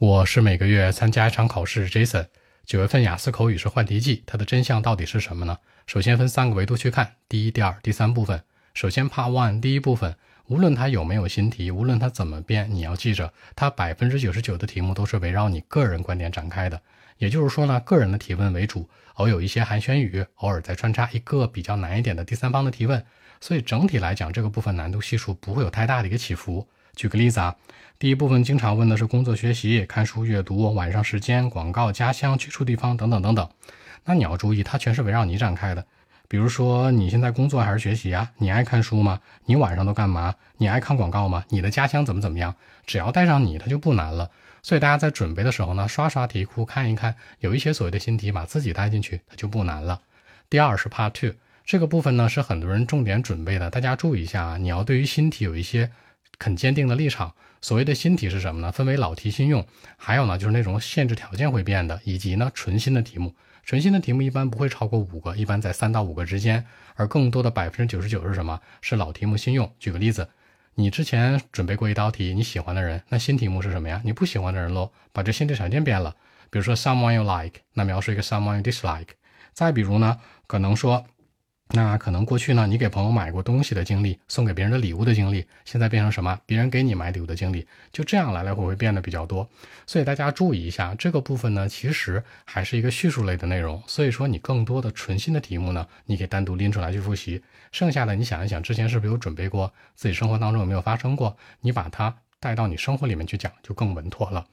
我是每个月参加一场考试，Jason。九月份雅思口语是换题季，它的真相到底是什么呢？首先分三个维度去看：第一、第二、第三部分。首先，Part One 第一部分，无论它有没有新题，无论它怎么变，你要记着，它百分之九十九的题目都是围绕你个人观点展开的。也就是说呢，个人的提问为主，偶有一些寒暄语，偶尔再穿插一个比较难一点的第三方的提问。所以整体来讲，这个部分难度系数不会有太大的一个起伏。举个例子啊，第一部分经常问的是工作、学习、看书、阅读、晚上时间、广告、家乡、居住地方等等等等。那你要注意，它全是围绕你展开的。比如说，你现在工作还是学习啊？你爱看书吗？你晚上都干嘛？你爱看广告吗？你的家乡怎么怎么样？只要带上你，它就不难了。所以大家在准备的时候呢，刷刷题库看一看，有一些所谓的新题，把自己带进去，它就不难了。第二是 Part Two 这个部分呢，是很多人重点准备的，大家注意一下啊，你要对于新题有一些。很坚定的立场。所谓的新题是什么呢？分为老题新用，还有呢就是那种限制条件会变的，以及呢纯新的题目。纯新的题目一般不会超过五个，一般在三到五个之间。而更多的百分之九十九是什么？是老题目新用。举个例子，你之前准备过一道题，你喜欢的人，那新题目是什么呀？你不喜欢的人喽，把这限制条件变了。比如说 someone you like，那描述一个 someone you dislike。再比如呢，可能说。那可能过去呢，你给朋友买过东西的经历，送给别人的礼物的经历，现在变成什么？别人给你买礼物的经历，就这样来来回回变得比较多。所以大家注意一下，这个部分呢，其实还是一个叙述类的内容。所以说，你更多的纯新的题目呢，你可以单独拎出来去复习。剩下的，你想一想，之前是不是有准备过？自己生活当中有没有发生过？你把它带到你生活里面去讲，就更稳妥了。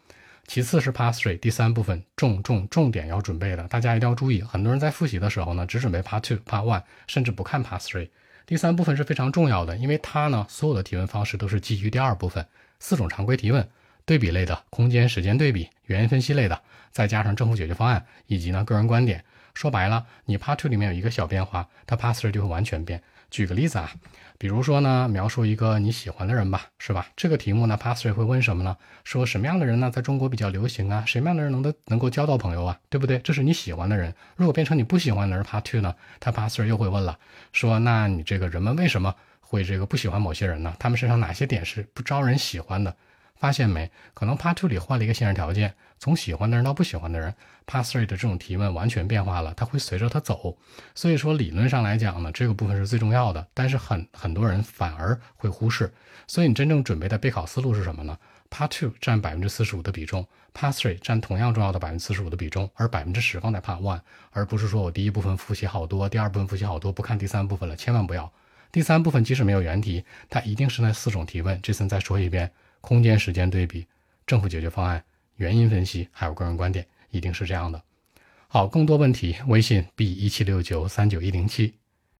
其次是 Part Three 第三部分重重重点要准备的，大家一定要注意。很多人在复习的时候呢，只准备 Part Two、Part One，甚至不看 Part Three。第三部分是非常重要的，因为它呢，所有的提问方式都是基于第二部分四种常规提问：对比类的、空间时间对比、原因分析类的，再加上政府解决方案以及呢个人观点。说白了，你 Part Two 里面有一个小变化，它 Part Three 就会完全变。举个例子啊。比如说呢，描述一个你喜欢的人吧，是吧？这个题目呢，Pastry 会问什么呢？说什么样的人呢，在中国比较流行啊？什么样的人能的能够交到朋友啊？对不对？这是你喜欢的人。如果变成你不喜欢的人，Part Two 呢，他 Pastry 又会问了，说那你这个人们为什么会这个不喜欢某些人呢？他们身上哪些点是不招人喜欢的？发现没？可能 Part Two 里换了一个限制条件，从喜欢的人到不喜欢的人，Part Three 的这种提问完全变化了，它会随着它走。所以说理论上来讲呢，这个部分是最重要的，但是很很多人反而会忽视。所以你真正准备的备考思路是什么呢？Part Two 占百分之四十五的比重，Part Three 占同样重要的百分之四十五的比重，而百分之十放在 Part One，而不是说我第一部分复习好多，第二部分复习好多，不看第三部分了，千万不要。第三部分即使没有原题，它一定是那四种提问。这次再说一遍。空间时间对比、政府解决方案、原因分析，还有个人观点，一定是这样的。好，更多问题，微信 b 一七六九三九一零七。